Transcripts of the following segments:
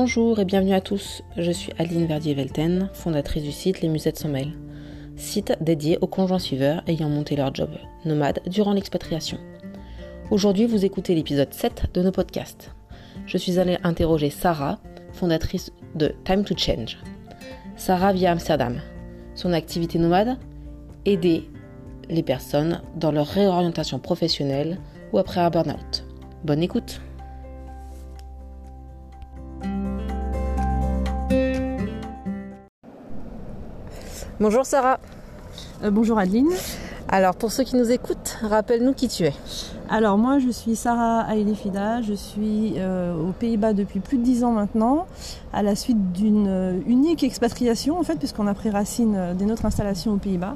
Bonjour et bienvenue à tous. Je suis Aline Verdier-Velten, fondatrice du site Les Musettes sans mail, site dédié aux conjoints suiveurs ayant monté leur job nomade durant l'expatriation. Aujourd'hui, vous écoutez l'épisode 7 de nos podcasts. Je suis allée interroger Sarah, fondatrice de Time to Change. Sarah vit à Amsterdam. Son activité nomade Aider les personnes dans leur réorientation professionnelle ou après un burn-out. Bonne écoute Bonjour Sarah. Euh, bonjour Adeline. Alors pour ceux qui nous écoutent, rappelle-nous qui tu es. Alors moi je suis Sarah Ailefida, je suis euh, aux Pays-Bas depuis plus de 10 ans maintenant, à la suite d'une euh, unique expatriation en fait, puisqu'on a pris racine dès notre installation aux Pays-Bas.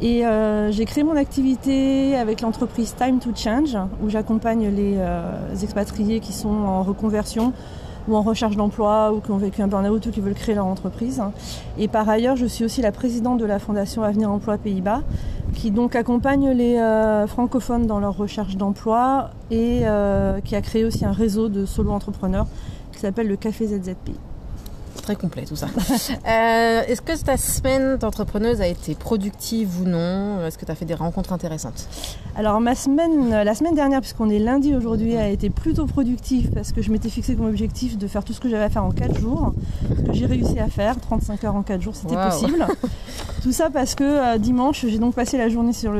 Et j'ai créé mon activité avec l'entreprise Time to Change, où j'accompagne les expatriés qui sont en reconversion ou en recherche d'emploi ou qui ont vécu un burn-out ou qui veulent créer leur entreprise. Et par ailleurs, je suis aussi la présidente de la fondation Avenir Emploi Pays-Bas, qui donc accompagne les euh, francophones dans leur recherche d'emploi et euh, qui a créé aussi un réseau de solo entrepreneurs qui s'appelle le Café ZZP très complet tout ça. Euh, est-ce que ta semaine d'entrepreneuse a été productive ou non? Est-ce que tu as fait des rencontres intéressantes? Alors ma semaine, la semaine dernière, puisqu'on est lundi aujourd'hui, a été plutôt productive parce que je m'étais fixé comme objectif de faire tout ce que j'avais à faire en 4 jours. Ce que j'ai réussi à faire, 35 heures en 4 jours, c'était possible. tout ça parce que euh, dimanche, j'ai donc passé la journée sur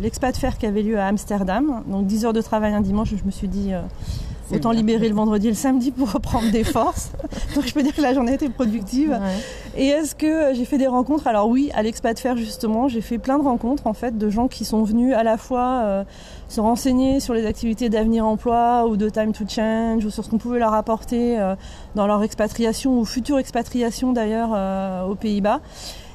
l'expat fair qui avait lieu à Amsterdam. Donc 10 heures de travail un dimanche, je me suis dit... Euh, Autant libérer le vendredi et le samedi pour reprendre des forces. Donc je peux dire que la journée était productive. Et est-ce que j'ai fait des rencontres? Alors oui, à l'expat faire justement, j'ai fait plein de rencontres en fait de gens qui sont venus à la fois euh, se renseigner sur les activités d'avenir emploi ou de time to change ou sur ce qu'on pouvait leur apporter euh, dans leur expatriation ou future expatriation d'ailleurs euh, aux Pays-Bas.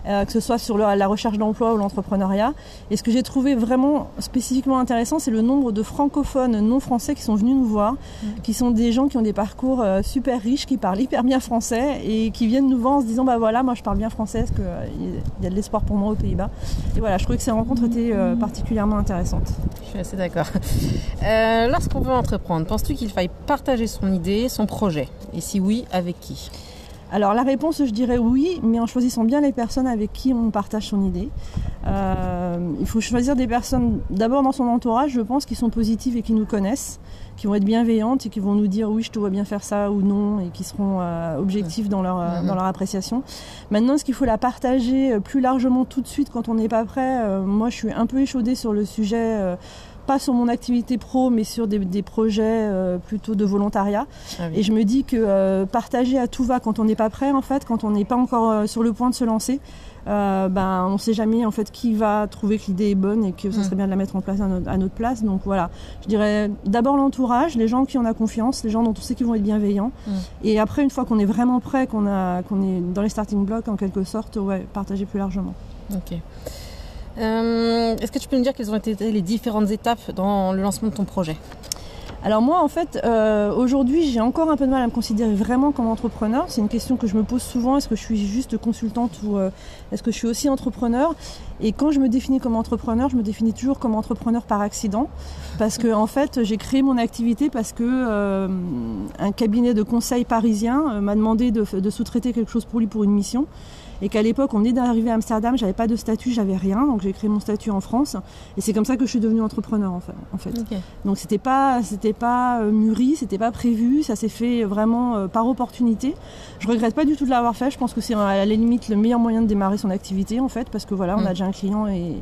Euh, que ce soit sur la recherche d'emploi ou l'entrepreneuriat. Et ce que j'ai trouvé vraiment spécifiquement intéressant, c'est le nombre de francophones non français qui sont venus nous voir, mm. qui sont des gens qui ont des parcours euh, super riches, qui parlent hyper bien français et qui viennent nous voir en se disant bah voilà, moi je parle bien français, est-ce qu'il euh, y a de l'espoir pour moi aux Pays-Bas Et voilà, je trouvais que ces rencontres étaient particulièrement intéressantes. Je suis assez d'accord. Lorsqu'on veut entreprendre, penses-tu qu'il faille partager son idée, son projet? Et si oui, avec qui? Alors la réponse, je dirais oui, mais en choisissant bien les personnes avec qui on partage son idée. Euh, il faut choisir des personnes, d'abord dans son entourage, je pense, qui sont positives et qui nous connaissent, qui vont être bienveillantes et qui vont nous dire oui, je te vois bien faire ça ou non, et qui seront euh, objectifs dans leur, euh, dans leur appréciation. Maintenant, est-ce qu'il faut la partager plus largement tout de suite quand on n'est pas prêt? Moi, je suis un peu échaudée sur le sujet pas sur mon activité pro, mais sur des, projets euh, plutôt de volontariat. Ah Et je me dis que euh, partager à tout va quand on n'est pas prêt, en fait, quand on n'est pas encore euh, sur le point de se lancer, ben, on ne sait jamais en fait qui va trouver que l'idée est bonne et que ce mm. serait bien de la mettre en place à notre, place. Donc voilà, je dirais d'abord l'entourage, les gens qui en ont confiance, les gens dont on sait qu'ils vont être bienveillants. Mm. Et après, une fois qu'on est vraiment prêt, qu'on qu'on est dans les starting blocks en quelque sorte, ouais, partager plus largement. Ok. Euh, est-ce que tu peux me dire quelles ont été les différentes étapes dans le lancement de ton projet? Alors moi en fait euh, aujourd'hui j'ai encore un peu de mal à me considérer vraiment comme entrepreneur. C'est une question que je me pose souvent. Est-ce que je suis juste consultante ou euh, est-ce que je suis aussi entrepreneur? Et quand je me définis comme entrepreneur, je me définis toujours comme entrepreneur par accident. Parce que en fait j'ai créé mon activité parce que un cabinet de conseil parisien m'a demandé de, de sous-traiter quelque chose pour lui pour une mission et qu'à l'époque on venait d'arriver à Amsterdam, j'avais pas de statut, j'avais rien, donc j'ai créé mon statut en France et c'est comme ça que je suis devenue entrepreneur en fait. En fait. Donc c'était pas c'était pas euh, mûri, c'était pas prévu, ça s'est fait vraiment euh, par opportunité. Je regrette pas du tout de l'avoir fait, je pense que c'est à la limite le meilleur moyen de démarrer son activité en fait parce que voilà, on a mm. déjà un client et,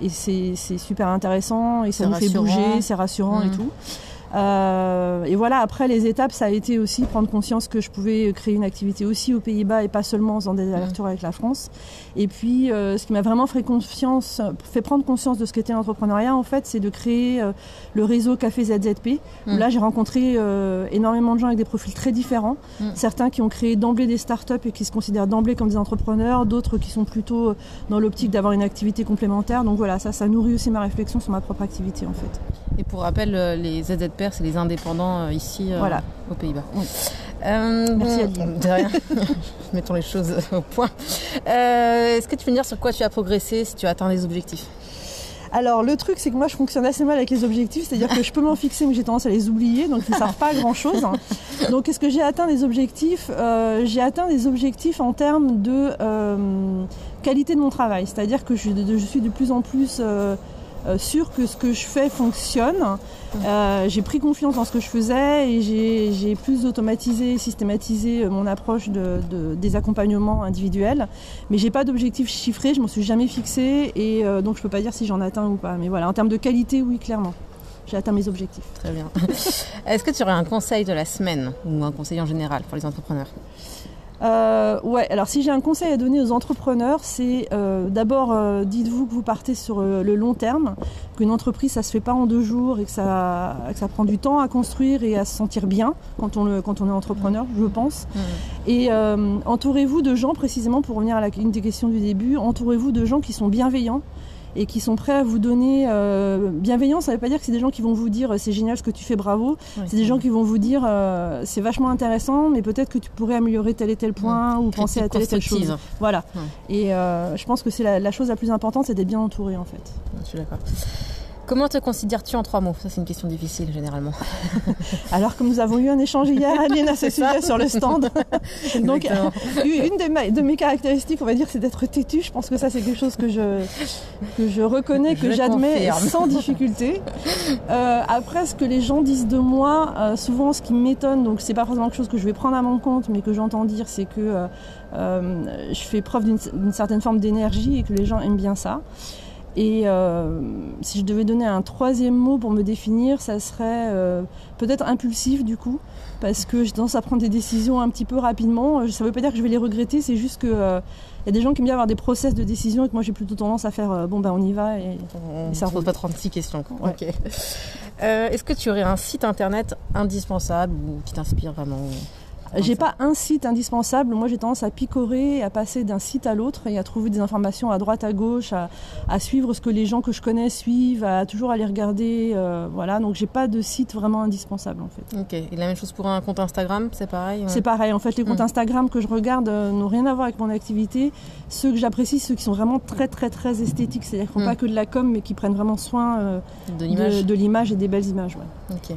et c'est super intéressant et ça nous fait bouger, c'est rassurant et mm. tout. Euh, et voilà, après les étapes, ça a été aussi prendre conscience que je pouvais créer une activité aussi aux Pays-Bas et pas seulement en faisant des allers-retours avec la France. Et puis, euh, ce qui m'a vraiment fait confiance, fait prendre conscience de ce qu'était l'entrepreneuriat, en fait, c'est de créer euh, le réseau Café ZZP. Où mm. là, j'ai rencontré énormément de gens avec des profils très différents. Mm. Certains qui ont créé d'emblée des startups et qui se considèrent d'emblée comme des entrepreneurs, d'autres qui sont plutôt dans l'optique d'avoir une activité complémentaire. Donc voilà, ça, ça nourrit aussi ma réflexion sur ma propre activité, en fait. Et pour rappel, les ZZP c'est les indépendants euh, ici euh, aux Pays-Bas. Euh, Merci Adeline. De rien. Mettons les choses au point. Est-ce que tu peux me dire sur quoi tu as progressé, si tu as atteint les objectifs? Alors le truc c'est que moi je fonctionne assez mal avec les objectifs, c'est-à-dire que je peux m'en fixer mais j'ai tendance à les oublier, donc ils ne servent pas à grand-chose. Donc est-ce que j'ai atteint des objectifs? Euh, J'ai atteint des objectifs en termes de euh, qualité de mon travail, c'est-à-dire que je, je, suis de plus en plus euh, sûr que ce que je fais fonctionne. Euh, j'ai pris confiance en ce que je faisais et j'ai plus automatisé, systématisé euh, mon approche de, de, des accompagnements individuels. Mais j'ai pas d'objectif chiffré, je m'en suis jamais fixé et donc je peux pas dire si j'en atteins ou pas. Mais voilà, en termes de qualité, oui, clairement. J'ai atteint mes objectifs. Très bien. Est-ce que tu aurais un conseil de la semaine ou un conseil en général pour les entrepreneurs? Euh, ouais, alors si j'ai un conseil à donner aux entrepreneurs, c'est euh, d'abord euh, dites-vous que vous partez sur euh, le long terme, qu'une entreprise ça se fait pas en deux jours et que ça, que ça prend du temps à construire et à se sentir bien quand on, le, quand on est entrepreneur, je pense. Mmh. Et euh, entourez-vous de gens, précisément pour revenir à la, une des questions du début, entourez-vous de gens qui sont bienveillants et qui sont prêts à vous donner euh, bienveillance. Ça ne veut pas dire que c'est des gens qui vont vous dire c'est génial ce que tu fais, bravo. C'est des gens qui vont vous dire euh, c'est vachement intéressant, mais peut-être que tu pourrais améliorer tel et tel point ou Critique penser à telle et telle chose. Voilà. Et euh, je pense que c'est la, la, chose la plus importante, c'est d'être bien entouré en fait. Je suis d'accord. Comment te considères-tu en trois mots? Ça, c'est une question difficile, généralement. Alors, comme nous avons eu un échange hier, Aline, à ce sujet sur le stand. Donc, une de, ma, de, mes caractéristiques, on va dire, c'est d'être têtu. Je pense que ça, c'est quelque chose que je, que je reconnais, que j'admets sans difficulté. Euh, après, ce que les gens disent de moi, euh, souvent, ce qui m'étonne, donc c'est pas forcément quelque chose que je vais prendre à mon compte, mais que j'entends dire, c'est que euh, euh je fais preuve d'une certaine forme d'énergie et que les gens aiment bien ça. Et euh, si je devais donner un troisième mot pour me définir, ça serait euh, peut-être impulsif du coup, parce que j'ai tendance à prendre des décisions un petit peu rapidement. Ça ne veut pas dire que je vais les regretter, c'est juste que euh, y a des gens qui aiment bien avoir des process de décision et que moi j'ai plutôt tendance à faire euh, bon ben on y va et, on, et ça ne pose pas 36 questions. Ouais. Okay. Est-ce que tu aurais un site internet indispensable ou qui t'inspire vraiment? J'ai pas un site indispensable. Moi, j'ai tendance à picorer, à passer d'un site à l'autre et à trouver des informations à droite, à gauche, à, à, suivre ce que les gens que je connais suivent, à toujours aller regarder. Euh, voilà. Donc, j'ai pas de site vraiment indispensable en fait. Ok. Et la même chose pour un compte Instagram, c'est pareil. Ouais. C'est pareil. En fait, les comptes mmh. Instagram que je regarde euh, n'ont rien à voir avec mon activité. Ceux que j'apprécie, ceux qui sont vraiment très, très, très esthétiques, c'est-à-dire qu'ils font mmh. pas que de la com, mais qui prennent vraiment soin euh, de l'image et des belles images. Ouais. Ok.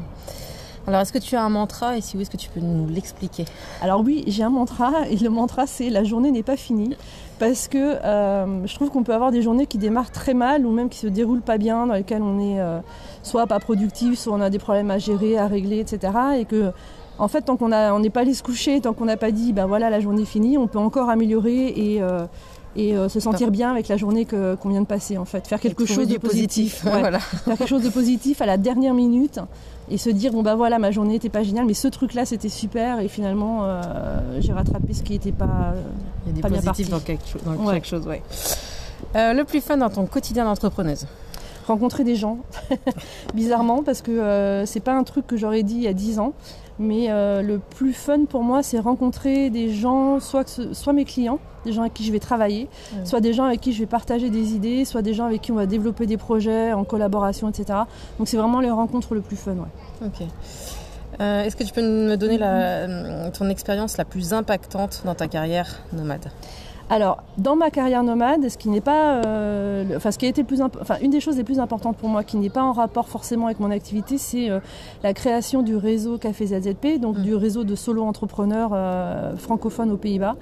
Alors, est-ce que tu as un mantra et si oui, est-ce que tu peux nous l'expliquer? Alors oui, j'ai un mantra et le mantra c'est la journée n'est pas finie parce que euh, je trouve qu'on peut avoir des journées qui démarrent très mal ou même qui se déroulent pas bien, dans lesquelles on est euh, soit pas productif, soit on a des problèmes à gérer, à régler, etc. Et que en fait, tant qu'on n'est pas allé se coucher, tant qu'on n'a pas dit ben voilà la journée est finie, on peut encore améliorer et euh, et euh, se sentir bien avec la journée que qu'on vient de passer en fait faire quelque chose de positif, positif. Ouais. voilà. faire quelque chose de positif à la dernière minute et se dire bon bah voilà ma journée n'était pas géniale mais ce truc là c'était super et finalement euh, j'ai rattrapé ce qui n'était pas il y a des pas positifs dans quelque, cho dans ouais. quelque chose ouais euh, le plus fun dans ton quotidien d'entrepreneuse? Rencontrer des gens bizarrement parce que euh, c'est pas un truc que j'aurais dit il y a 10 ans mais euh, le plus fun pour moi c'est rencontrer des gens soit, soit mes clients des gens avec qui je vais travailler soit des gens avec qui je vais partager des idées soit des gens avec qui on va développer des projets en collaboration etc donc c'est vraiment les rencontres le plus fun ouais. ok. Euh, est-ce que tu peux me donner la, ton expérience la plus impactante dans ta carrière nomade? Alors, dans ma carrière nomade, ce qui n'est pas, euh, le, enfin, ce qui a été le plus, enfin, une des choses les plus importantes pour moi, qui n'est pas en rapport forcément avec mon activité, c'est euh, la création du réseau Café ZZP, donc mmh. du réseau de solo entrepreneurs euh, francophones aux Pays-Bas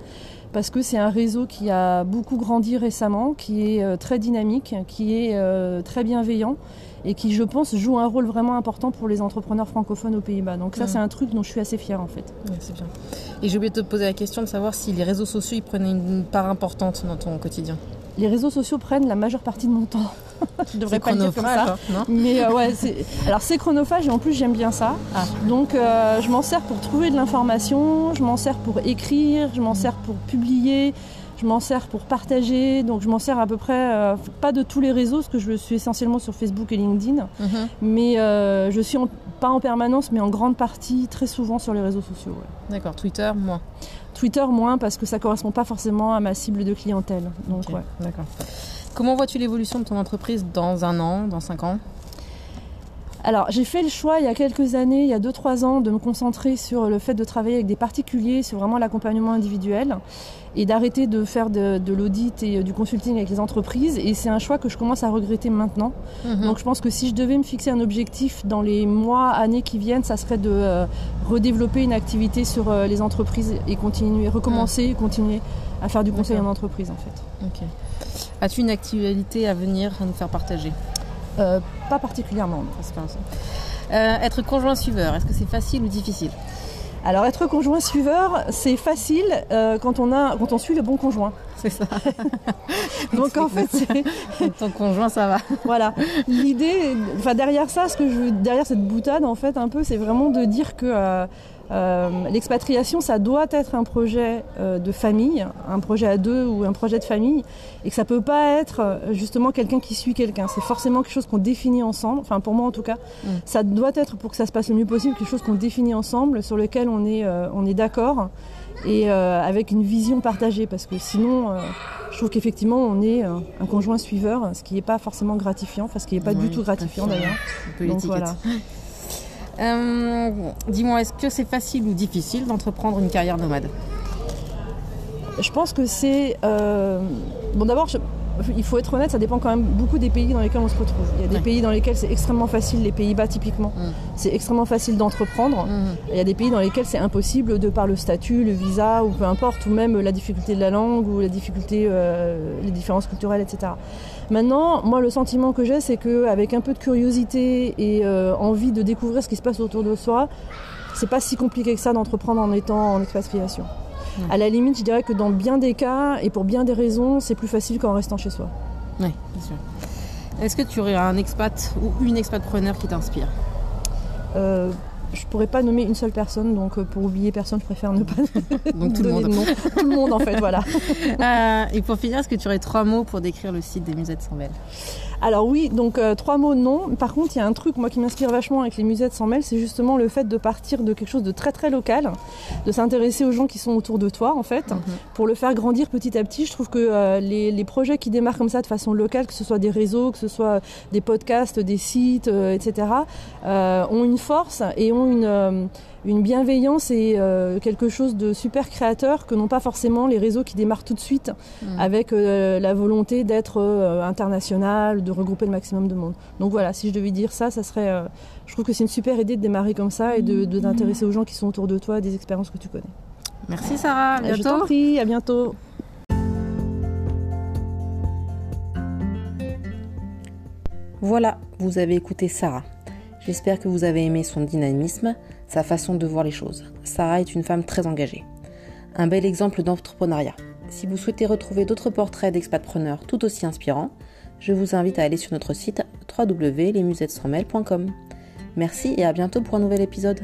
parce que c'est un réseau qui a beaucoup grandi récemment, qui est euh, très dynamique, qui est euh, très bienveillant et qui, je pense, joue un rôle vraiment important pour les entrepreneurs francophones aux Pays-Bas. Donc ça, mmh. c'est un truc dont je suis assez fière en fait. C'est bien. Et j'ai oublié de te poser la question de savoir si les réseaux sociaux ils prenaient une part importante dans ton quotidien. Les réseaux sociaux prennent la majeure partie de mon temps. je devrais pas dire comme ça. Non mais euh, ouais, c'est... alors c'est chronophage et en plus j'aime bien ça. Ah. Donc euh, je m'en sers pour trouver de l'information, je m'en sers pour écrire, je m'en sers pour publier, je m'en sers pour partager. Donc je m'en sers à peu près euh, pas de tous les réseaux parce que je suis essentiellement sur Facebook et LinkedIn, mm-hmm. mais euh, je suis en, pas en permanence mais en grande partie très souvent sur les réseaux sociaux. Ouais. D'accord, Twitter moins. Twitter moins parce que ça correspond pas forcément à ma cible de clientèle. Donc okay. ouais. D'accord. Comment vois-tu l'évolution de ton entreprise dans un an, dans cinq ans? Alors, j'ai fait le choix il y a quelques années, il y a 2-3 ans, de me concentrer sur le fait de travailler avec des particuliers, sur vraiment l'accompagnement individuel et d'arrêter de faire de, l'audit et du consulting avec les entreprises. Et c'est un choix que je commence à regretter maintenant. Mhm. Donc, je pense que si je devais me fixer un objectif dans les mois, années qui viennent, ça serait de euh, redévelopper une activité sur euh, les entreprises et continuer, recommencer, continuer à faire du conseil en entreprise en fait. As-tu une activité à venir à nous faire partager? Euh, pas particulièrement. Euh, être conjoint suiveur, est-ce que c'est facile ou difficile alors être conjoint suiveur, c'est facile euh, quand on a quand on suit le bon conjoint. C'est ça. Donc en fait, c'est ton conjoint, ça va. voilà. L'idée, enfin derrière ça, ce que je derrière cette boutade en fait un peu, c'est vraiment de dire que euh, l'expatriation, ça doit être un projet euh, de famille, un projet à deux ou un projet de famille, et que ça peut pas être euh, justement quelqu'un qui suit quelqu'un. C'est forcément quelque chose qu'on définit ensemble. Enfin, pour moi en tout cas, mm. ça doit être pour que ça se passe le mieux possible quelque chose qu'on définit ensemble, sur lequel on est, on est d'accord et avec une vision partagée. Parce que sinon, je trouve qu'effectivement, on est un conjoint suiveur, ce qui n'est pas forcément gratifiant, enfin, ce qui n'est pas du tout gratifiant d'ailleurs. Donc voilà. Euh, dis-moi, est-ce que c'est facile ou difficile d'entreprendre une carrière nomade? Je pense que c'est... Euh, bon d'abord, il faut être honnête, ça dépend quand même beaucoup des pays dans lesquels on se retrouve. Il y a des pays dans lesquels c'est extrêmement facile, les Pays-Bas typiquement, mm. c'est extrêmement facile d'entreprendre. Mm. Il y a des pays dans lesquels c'est impossible de par le statut, le visa ou peu importe, ou même la difficulté de la langue ou la difficulté, euh, les différences culturelles, etc. Maintenant, moi, le sentiment que j'ai, c'est qu'avec un peu de curiosité et euh, envie de découvrir ce qui se passe autour de soi, c'est pas si compliqué que ça d'entreprendre en étant en expatriation. À la limite, je dirais que dans bien des cas et pour bien des raisons, c'est plus facile qu'en restant chez soi. Oui, bien sûr. Est-ce que tu aurais un expat ou une expatpreneur qui t'inspire euh, je pourrais pas nommer une seule personne, donc euh, pour oublier personne, je préfère ne pas donc tout le monde. tout le monde en fait, voilà. Euh, et pour finir, est-ce que tu aurais trois mots pour décrire le site des musées de Sambel alors oui, donc euh, trois mots non. Par contre, il y a un truc moi qui m'inspire vachement avec les musées de 100 c'est justement le fait de partir de quelque chose de très très local, de s'intéresser aux gens qui sont autour de toi en fait, mhm. pour le faire grandir petit à petit. Je trouve que euh, les, les, projets qui démarrent comme ça de façon locale, que ce soit des réseaux, que ce soit des podcasts, des sites, euh, etc., ont une force et ont une une bienveillance et euh, quelque chose de super créateur que n'ont pas forcément les réseaux qui démarrent tout de suite mm. avec euh, la volonté d'être euh, international, de regrouper le maximum de monde. Donc voilà, si je devais dire ça, ça serait. je trouve que c'est une super idée de démarrer comme ça et de, t'intéresser aux gens qui sont autour de toi, des expériences que tu connais. Merci Sarah, à bientôt. Je t'en prie, à bientôt. Voilà, vous avez écouté Sarah. J'espère que vous avez aimé son dynamisme, sa façon de voir les choses. Sarah est une femme très engagée. Un bel exemple d'entrepreneuriat. Si vous souhaitez retrouver d'autres portraits d'expatpreneurs tout aussi inspirants, je vous invite à aller sur notre site www.lesmusettes Merci et à bientôt pour un nouvel épisode.